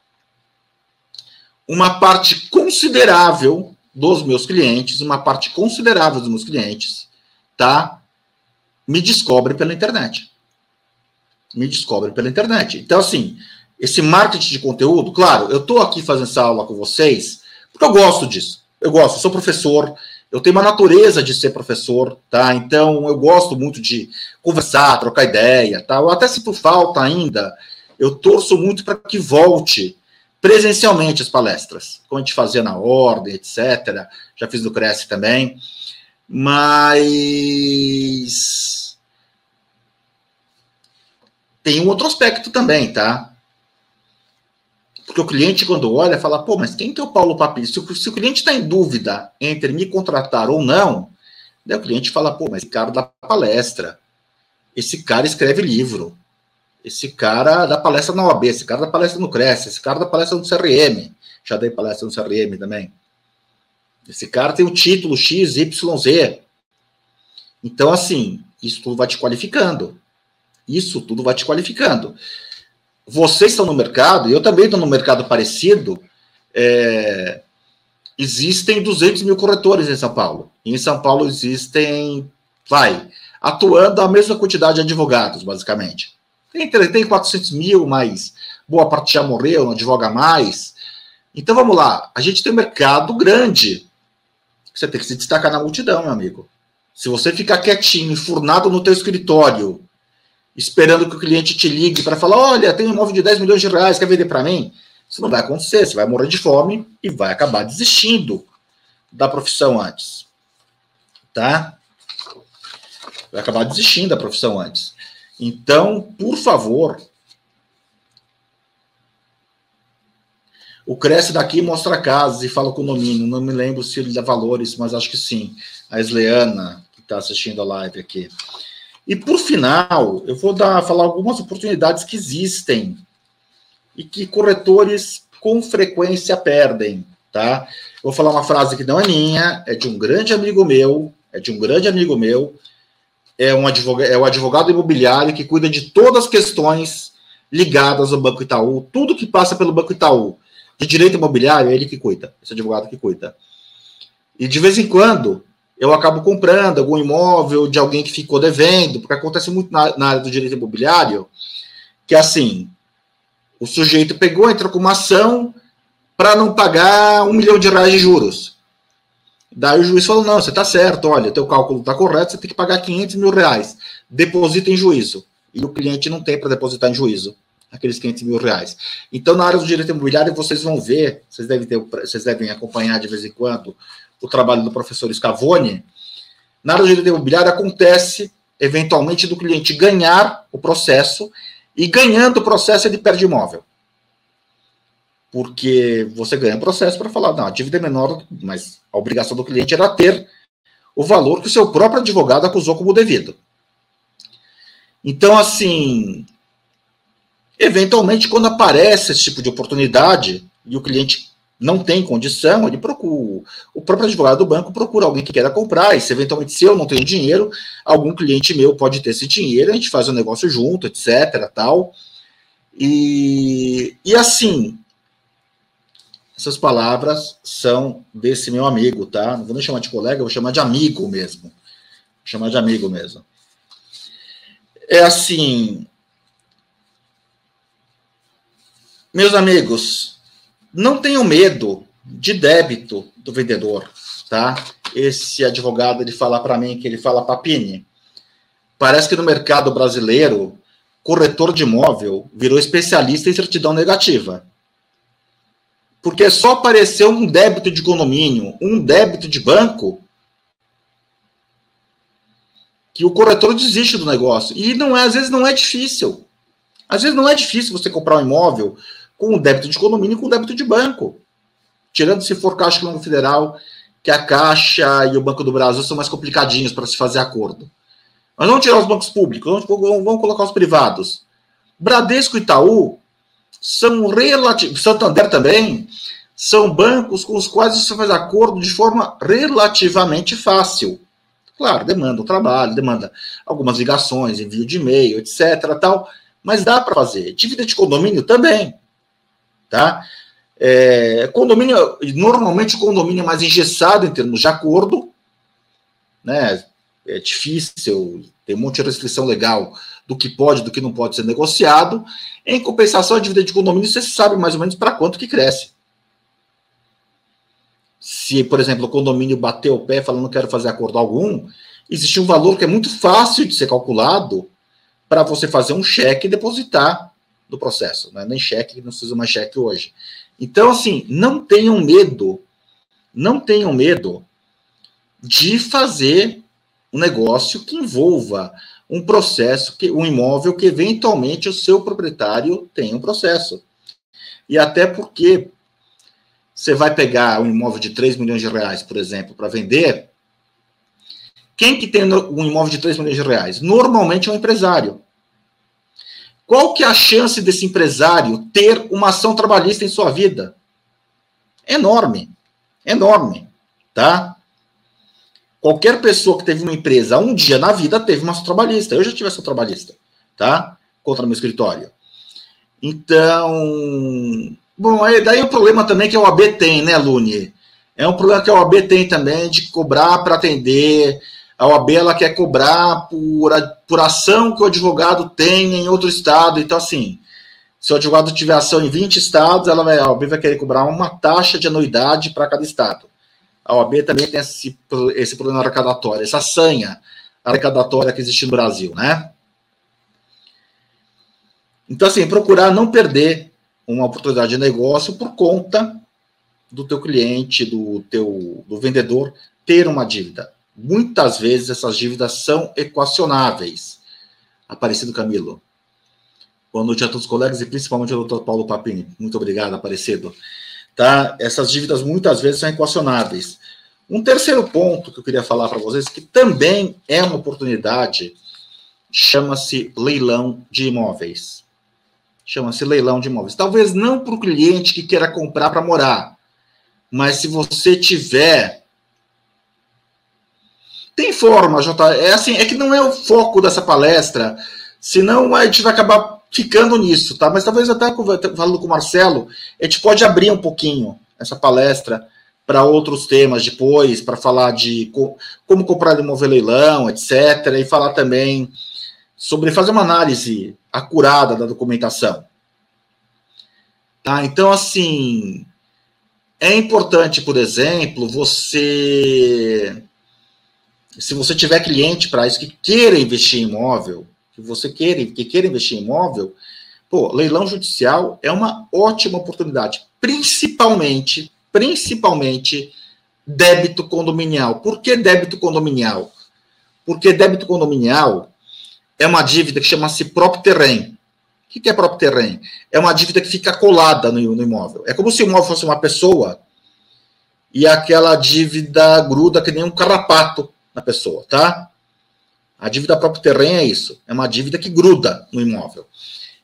uma parte considerável dos meus clientes, uma parte considerável dos meus clientes, tá? Me descobre pela internet. Me descobre pela internet. Então, assim, esse marketing de conteúdo, claro, eu estou aqui fazendo essa aula com vocês porque eu gosto disso. Eu gosto, eu sou professor, eu tenho uma natureza de ser professor, tá? Então eu gosto muito de conversar, trocar ideia, tá? Eu até sinto falta ainda. Eu torço muito para que volte presencialmente as palestras, como a gente fazia na ordem, etc. Já fiz no Cresce também. Mas tem um outro aspecto também, tá? Porque o cliente, quando olha, fala, pô, mas quem que é o Paulo Papi? Se o, se o cliente está em dúvida entre me contratar ou não, daí o cliente fala, pô, mas esse cara dá palestra, esse cara escreve livro, esse cara dá palestra na OAB, esse cara dá palestra no Cresce, esse cara dá palestra no CRM, já dei palestra no CRM também. Esse cara tem o título X, Y, Z. Então, assim, isso tudo vai te qualificando. Isso tudo vai te qualificando. Vocês estão no mercado, e eu também estou no mercado parecido. É, existem 200 mil corretores em São Paulo. E em São Paulo existem, vai, atuando a mesma quantidade de advogados, basicamente. Tem, tem 400 mil, mas boa parte já morreu, não advoga mais. Então vamos lá, a gente tem um mercado grande. Você tem que se destacar na multidão, meu amigo. Se você ficar quietinho, enfurnado no teu escritório, esperando que o cliente te ligue para falar, olha, tem um imóvel de 10 milhões de reais, quer vender para mim? Isso não vai acontecer, você vai morrer de fome e vai acabar desistindo da profissão antes. Tá? Vai acabar desistindo da profissão antes. Então, por favor, O Cresce daqui mostra casas e fala condomínio. Não me lembro se ele dá valores, mas acho que sim. A Esleana, que está assistindo a live aqui. E por final, eu vou dar, falar algumas oportunidades que existem e que corretores com frequência perdem, tá? vou falar uma frase que não é minha, é de um grande amigo meu, é de um grande amigo meu, é um advogado, é o advogado imobiliário que cuida de todas as questões ligadas ao Banco Itaú, tudo que passa pelo Banco Itaú, de direito imobiliário, é ele que cuida, esse advogado que cuida. E de vez em quando, eu acabo comprando algum imóvel de alguém que ficou devendo, porque acontece muito na, na área do direito imobiliário, que é assim, o sujeito pegou, entrou com uma ação para não pagar um milhão de reais de juros. Daí o juiz falou, não, você está certo, olha, teu cálculo está correto, você tem que pagar 500 mil reais. Deposita em juízo. E o cliente não tem para depositar em juízo aqueles 500 mil reais. Então, na área do direito imobiliário, vocês vão ver, vocês devem, ter, vocês devem acompanhar de vez em quando o trabalho do professor Scavone. Na área do direito imobiliário, acontece, eventualmente, do cliente ganhar o processo e ganhando o processo, ele perde imóvel. Porque você ganha o processo para falar, não, a dívida é menor, mas a obrigação do cliente era ter o valor que o seu próprio advogado acusou como devido. Então, assim, Eventualmente, quando aparece esse tipo de oportunidade e o cliente não tem condição, ele procura, o próprio advogado do banco procura alguém que queira comprar, e se eventualmente, se eu não tenho dinheiro, algum cliente meu pode ter esse dinheiro, a gente faz o um negócio junto, etc, tal. E, e assim, essas palavras são desse meu amigo, tá? Não vou nem chamar de colega, vou chamar de amigo mesmo. Vou chamar de amigo mesmo. É assim, Meus amigos, não tenham medo de débito do vendedor, tá? Esse advogado ele fala para mim que ele fala papine. Parece que no mercado brasileiro, corretor de imóvel virou especialista em certidão negativa. Porque só apareceu um débito de condomínio, um débito de banco, que o corretor desiste do negócio. E não é, às vezes não é difícil. Às vezes não é difícil você comprar um imóvel com o débito de condomínio e com o débito de banco. Tirando se for Caixa Econômica Federal, que a Caixa e o Banco do Brasil são mais complicadinhos para se fazer acordo. Mas vamos tirar os bancos públicos, vamos, vamos colocar os privados. Bradesco e Itaú são relativos, Santander também, são bancos com os quais você faz acordo de forma relativamente fácil. Claro, demanda o trabalho, demanda algumas ligações, envio de e-mail, etc. Tal, mas dá para fazer. Dívida de condomínio também tá? É, condomínio, normalmente o condomínio é mais engessado em termos de acordo, né? É difícil, tem um monte de restrição legal do que pode, do que não pode ser negociado. Em compensação, a dívida de condomínio, você sabe mais ou menos para quanto que cresce. Se, por exemplo, o condomínio bateu o pé falando não quero fazer acordo algum, existe um valor que é muito fácil de ser calculado para você fazer um cheque e depositar do processo, né? nem cheque, não se usa mais cheque hoje. Então, assim, não tenham medo, não tenham medo de fazer um negócio que envolva um processo, que um imóvel que eventualmente o seu proprietário tem um processo. E até porque você vai pegar um imóvel de 3 milhões de reais, por exemplo, para vender, quem que tem um imóvel de 3 milhões de reais? Normalmente é um empresário. Qual que é a chance desse empresário ter uma ação trabalhista em sua vida? Enorme, enorme. tá? Qualquer pessoa que teve uma empresa um dia na vida teve uma ação trabalhista. Eu já tive ação trabalhista, tá? Contra meu escritório. Então, bom, aí daí o problema também que a OAB tem, né, Lune? É um problema que a OAB tem também de cobrar para atender. A OAB ela quer cobrar por, por ação que o advogado tem em outro estado. Então, assim, se o advogado tiver ação em 20 estados, ela vai, a OAB vai querer cobrar uma taxa de anuidade para cada estado. A OAB também tem esse, esse problema arrecadatório, essa sanha arrecadatória que existe no Brasil, né? Então, assim, procurar não perder uma oportunidade de negócio por conta do teu cliente, do teu do vendedor ter uma dívida. Muitas vezes essas dívidas são equacionáveis. Aparecido Camilo. Boa noite a todos os colegas e principalmente ao doutor Paulo Papini. Muito obrigado, Aparecido. Tá? Essas dívidas muitas vezes são equacionáveis. Um terceiro ponto que eu queria falar para vocês, que também é uma oportunidade, chama-se leilão de imóveis. Chama-se leilão de imóveis. Talvez não para o cliente que queira comprar para morar, mas se você tiver. Tem forma, Jota. É assim, é que não é o foco dessa palestra, senão a gente vai acabar ficando nisso, tá? Mas talvez até falando com o Marcelo, a gente pode abrir um pouquinho essa palestra para outros temas depois, para falar de co como comprar imóvel leilão, etc. E falar também sobre fazer uma análise acurada da documentação. Tá? Então, assim, é importante, por exemplo, você. Se você tiver cliente para isso que queira investir em imóvel, que você queira, que queira investir em imóvel, pô, leilão judicial é uma ótima oportunidade, principalmente, principalmente débito condominial. Por que débito condominial? Porque débito condominial é uma dívida que chama-se próprio terreno. O que é próprio terreno? É uma dívida que fica colada no, no, imóvel. É como se o imóvel fosse uma pessoa e aquela dívida gruda que nem um carrapato na pessoa, tá? A dívida próprio terreno é isso. É uma dívida que gruda no imóvel.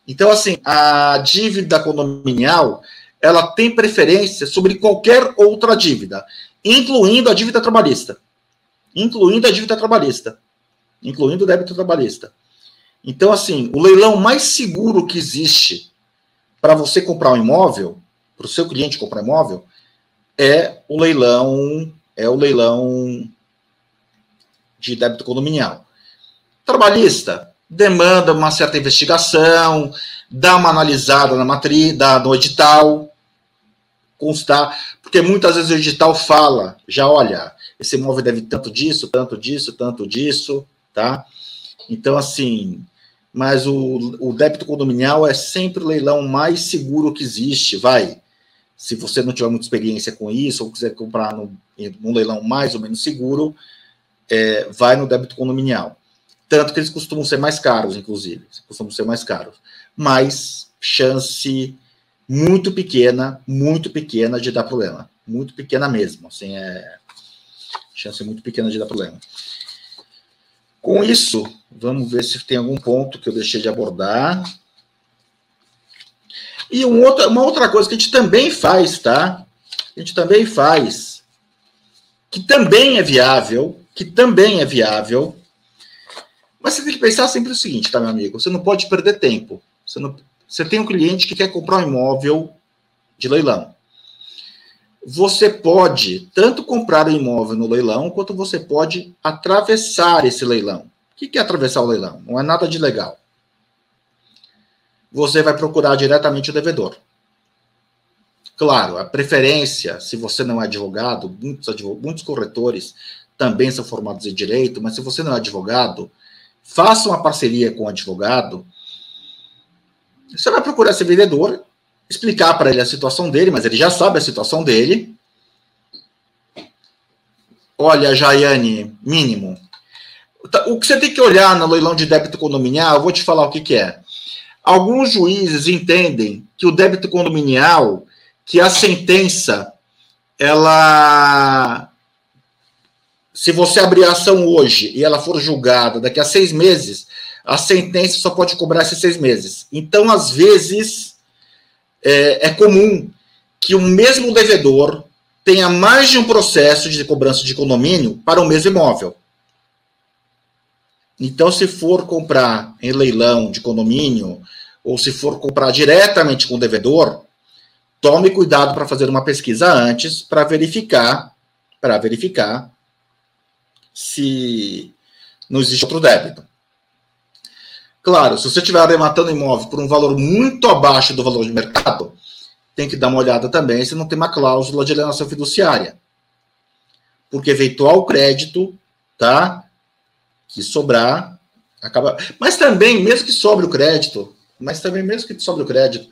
Então, assim, a dívida condominial, ela tem preferência sobre qualquer outra dívida, incluindo a dívida trabalhista. Incluindo a dívida trabalhista. Incluindo o débito trabalhista. Então, assim, o leilão mais seguro que existe para você comprar um imóvel, para o seu cliente comprar imóvel, é o leilão, é o leilão de débito condominial. Trabalhista demanda uma certa investigação, dá uma analisada na matriz, dá no edital, constar, porque muitas vezes o edital fala, já olha, esse imóvel deve tanto disso, tanto disso, tanto disso, tá? Então, assim, mas o, o débito condominial é sempre o leilão mais seguro que existe, vai. Se você não tiver muita experiência com isso, ou quiser comprar num, num leilão mais ou menos seguro, é, vai no débito condominial. Tanto que eles costumam ser mais caros, inclusive. Costumam ser mais caros. Mas chance muito pequena, muito pequena de dar problema. Muito pequena mesmo. Assim, é chance muito pequena de dar problema. Com isso, vamos ver se tem algum ponto que eu deixei de abordar. E um outro, uma outra coisa que a gente também faz, tá? A gente também faz, que também é viável, que também é viável. Mas você tem que pensar sempre o seguinte, tá, meu amigo? Você não pode perder tempo. Você, não, você tem um cliente que quer comprar um imóvel de leilão você pode tanto comprar o imóvel no leilão, quanto você pode atravessar esse leilão. O que é atravessar o leilão? Não é nada de legal. Você vai procurar diretamente o devedor. Claro, a preferência, se você não é advogado, muitos, advogado, muitos corretores também são formados em direito, mas se você não é advogado, faça uma parceria com o advogado. Você vai procurar esse vendedor explicar para ele a situação dele, mas ele já sabe a situação dele. Olha, Jaiane, mínimo. Tá, o que você tem que olhar no leilão de débito condominial, eu vou te falar o que, que é. Alguns juízes entendem que o débito condominial, que a sentença, ela. Se você abrir a ação hoje e ela for julgada daqui a seis meses, a sentença só pode cobrar esses seis meses. Então, às vezes, é, é comum que o mesmo devedor tenha mais de um processo de cobrança de condomínio para o mesmo imóvel. Então, se for comprar em leilão de condomínio, ou se for comprar diretamente com o devedor, tome cuidado para fazer uma pesquisa antes para verificar, para verificar se não existe outro débito. Claro, se você estiver arrematando imóvel por um valor muito abaixo do valor de mercado, tem que dar uma olhada também se não tem uma cláusula de alienação fiduciária. Porque eventual crédito, tá? Que sobrar, acaba. Mas também, mesmo que sobre o crédito, mas também mesmo que sobre o crédito,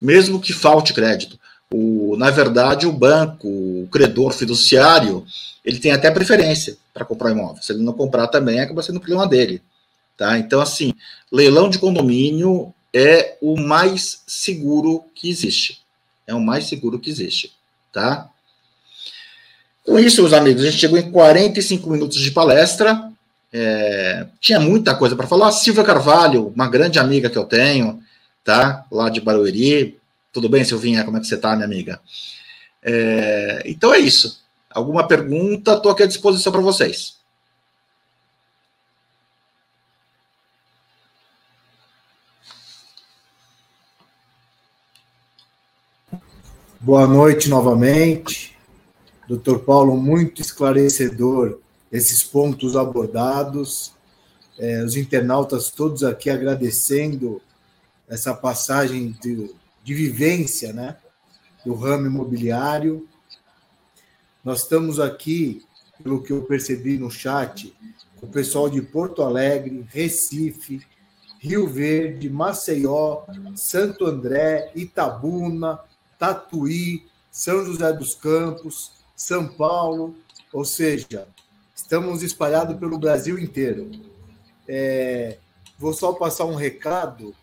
mesmo que falte crédito, o, na verdade, o banco, o credor fiduciário, ele tem até preferência para comprar imóvel. Se ele não comprar também, acaba sendo problema dele. Tá? Então, assim, leilão de condomínio é o mais seguro que existe. É o mais seguro que existe. Tá? Com isso, meus amigos, a gente chegou em 45 minutos de palestra. É, tinha muita coisa para falar. Silvia Carvalho, uma grande amiga que eu tenho, tá? Lá de Barueri. Tudo bem, Silvinha? Como é que você está, minha amiga? É, então é isso. Alguma pergunta? Estou aqui à disposição para vocês. Boa noite novamente. Doutor Paulo, muito esclarecedor esses pontos abordados. É, os internautas todos aqui agradecendo essa passagem de, de vivência né, do ramo imobiliário. Nós estamos aqui, pelo que eu percebi no chat, com o pessoal de Porto Alegre, Recife, Rio Verde, Maceió, Santo André, Itabuna, Tatuí, São José dos Campos, São Paulo, ou seja, estamos espalhados pelo Brasil inteiro. É, vou só passar um recado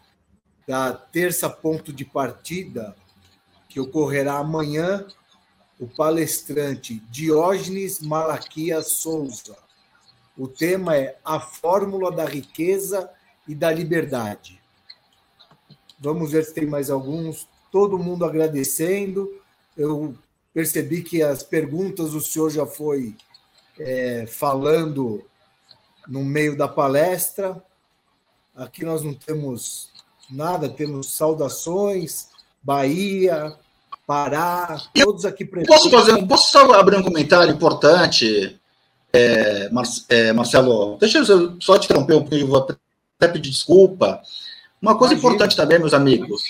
da terça ponto de partida, que ocorrerá amanhã, o palestrante Diógenes Malaquias Souza. O tema é A Fórmula da Riqueza e da Liberdade. Vamos ver se tem mais alguns todo mundo agradecendo. Eu percebi que as perguntas o senhor já foi é, falando no meio da palestra. Aqui nós não temos nada, temos saudações, Bahia, Pará, todos aqui presentes. Posso fazer um, posso só abrir um comentário importante, é, Mar, é, Marcelo? Deixa eu só te interromper um pouquinho, vou até pedir desculpa. Uma coisa Imagina. importante também, meus amigos,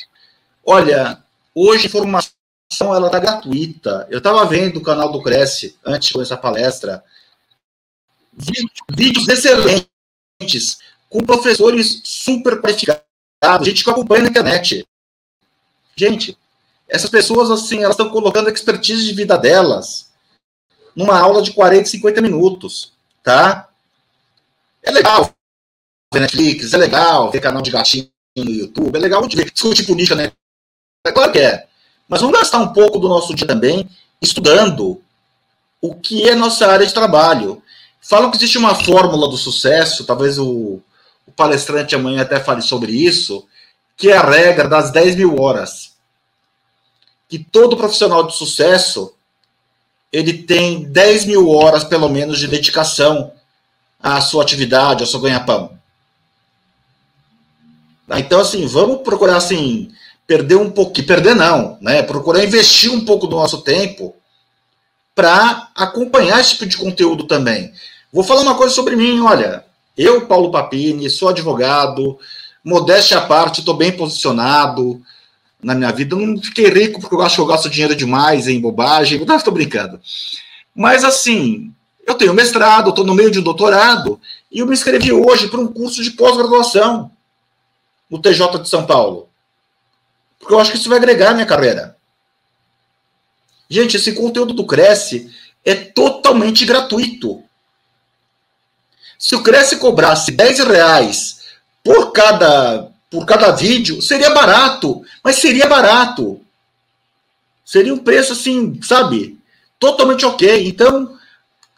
Olha, hoje a informação ela está gratuita. Eu estava vendo o canal do Cresce antes de começar a palestra. Vídeos excelentes, com professores super qualificados, gente que acompanha na internet. Gente, essas pessoas, assim, elas estão colocando a expertise de vida delas numa aula de 40, 50 minutos, tá? É legal ver Netflix, é legal ver canal de gatinho no YouTube, é legal ver discutir política, né? É claro que é. Mas vamos gastar um pouco do nosso dia também estudando o que é nossa área de trabalho. Falam que existe uma fórmula do sucesso, talvez o, o palestrante amanhã até fale sobre isso, que é a regra das 10 mil horas. Que todo profissional de sucesso ele tem 10 mil horas, pelo menos, de dedicação à sua atividade, ao seu ganha-pão. Então, assim, vamos procurar, assim, perder um pouquinho, perder não, né? Procurar investir um pouco do nosso tempo para acompanhar esse tipo de conteúdo também. Vou falar uma coisa sobre mim, olha, eu, Paulo Papini, sou advogado, modéstia à parte, estou bem posicionado na minha vida. não fiquei rico porque eu acho que eu gasto dinheiro demais em bobagem, não estou brincando. Mas assim, eu tenho mestrado, estou no meio de um doutorado, e eu me inscrevi hoje para um curso de pós-graduação no TJ de São Paulo. Porque eu acho que isso vai agregar a minha carreira. Gente, esse conteúdo do Cresce é totalmente gratuito. Se o Cresce cobrasse 10 reais por cada, por cada vídeo, seria barato. Mas seria barato. Seria um preço assim, sabe? Totalmente ok. Então,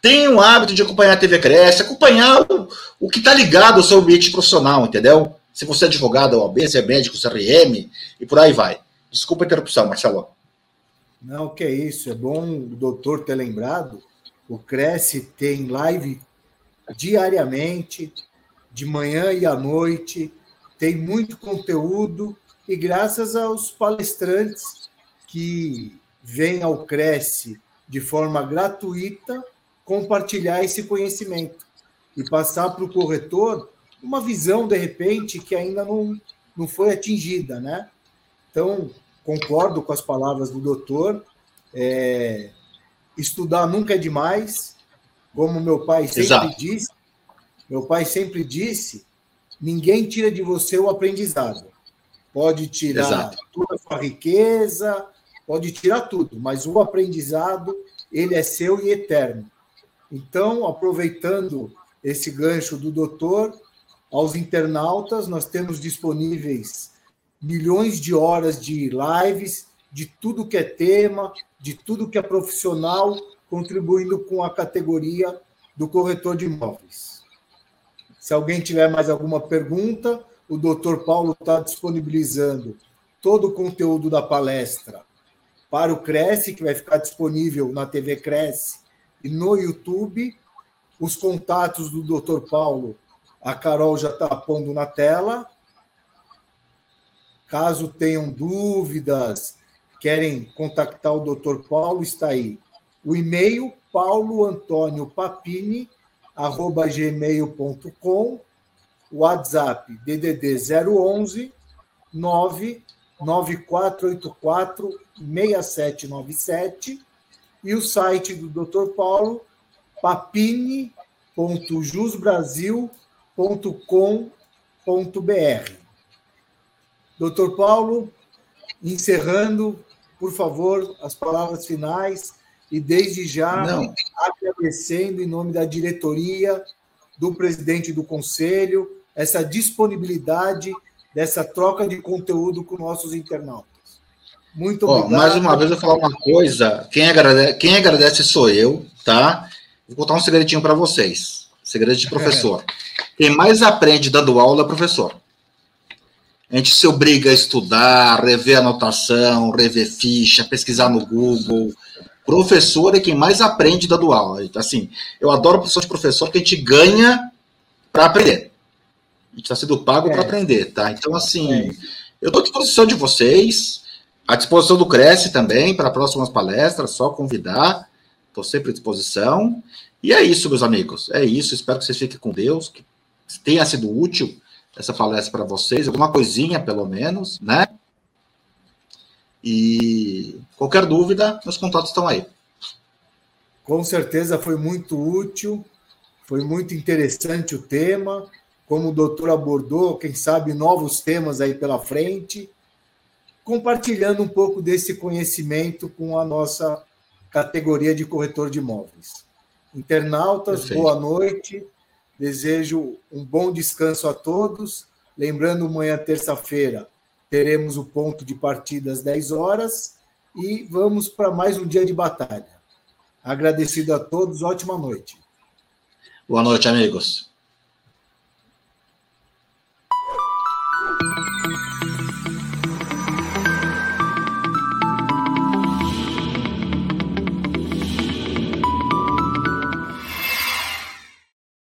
tenha o hábito de acompanhar a TV Cresce, acompanhar o, o que está ligado ao seu ambiente profissional, entendeu? se você é advogado, OAB, se é médico, CRM, e por aí vai. Desculpa a interrupção, Marcelo. Não, que é isso. É bom o doutor ter lembrado. O Cresce tem live diariamente, de manhã e à noite. Tem muito conteúdo e graças aos palestrantes que vêm ao Cresce de forma gratuita compartilhar esse conhecimento e passar para o corretor uma visão, de repente, que ainda não, não foi atingida, né? Então, concordo com as palavras do doutor. É, estudar nunca é demais, como meu pai sempre Exato. disse. Meu pai sempre disse: ninguém tira de você o aprendizado. Pode tirar Exato. toda a sua riqueza, pode tirar tudo, mas o aprendizado ele é seu e eterno. Então, aproveitando esse gancho do doutor, aos internautas, nós temos disponíveis milhões de horas de lives, de tudo que é tema, de tudo que é profissional, contribuindo com a categoria do corretor de imóveis. Se alguém tiver mais alguma pergunta, o doutor Paulo está disponibilizando todo o conteúdo da palestra para o Cresce, que vai ficar disponível na TV Cresce e no YouTube. Os contatos do doutor Paulo, a Carol já está pondo na tela. Caso tenham dúvidas, querem contactar o Dr. Paulo, está aí. O e-mail pauloantoniopapini@gmail.com, WhatsApp DDD 011 99484 6797 e o site do Dr. Paulo papini.jusbrasil.com.br. Doutor Paulo, encerrando, por favor, as palavras finais e desde já Não. agradecendo em nome da diretoria, do presidente do conselho, essa disponibilidade dessa troca de conteúdo com nossos internautas. Muito obrigado. mais uma vez eu vou falar uma coisa, quem agradece, quem agradece sou eu, tá? Vou contar um segredinho para vocês. Segredo de professor. Quem mais aprende dando aula é professor. A gente se obriga a estudar, rever anotação, rever ficha, pesquisar no Google. Professor é quem mais aprende dando aula. Assim, eu adoro professor de professor que a gente ganha para aprender. A gente está sendo pago é. para aprender, tá? Então, assim, é. eu estou à disposição de vocês, à disposição do Cresce também, para próximas palestras, só convidar. Estou sempre à disposição. E é isso, meus amigos. É isso. Espero que vocês fiquem com Deus, que tenha sido útil essa palestra para vocês, alguma coisinha pelo menos, né? E qualquer dúvida, meus contatos estão aí. Com certeza foi muito útil, foi muito interessante o tema, como o doutor abordou, quem sabe novos temas aí pela frente, compartilhando um pouco desse conhecimento com a nossa categoria de corretor de imóveis. Internautas, Perfeito. boa noite. Desejo um bom descanso a todos. Lembrando, amanhã, terça-feira, teremos o ponto de partida às 10 horas e vamos para mais um dia de batalha. Agradecido a todos, ótima noite. Boa noite, amigos.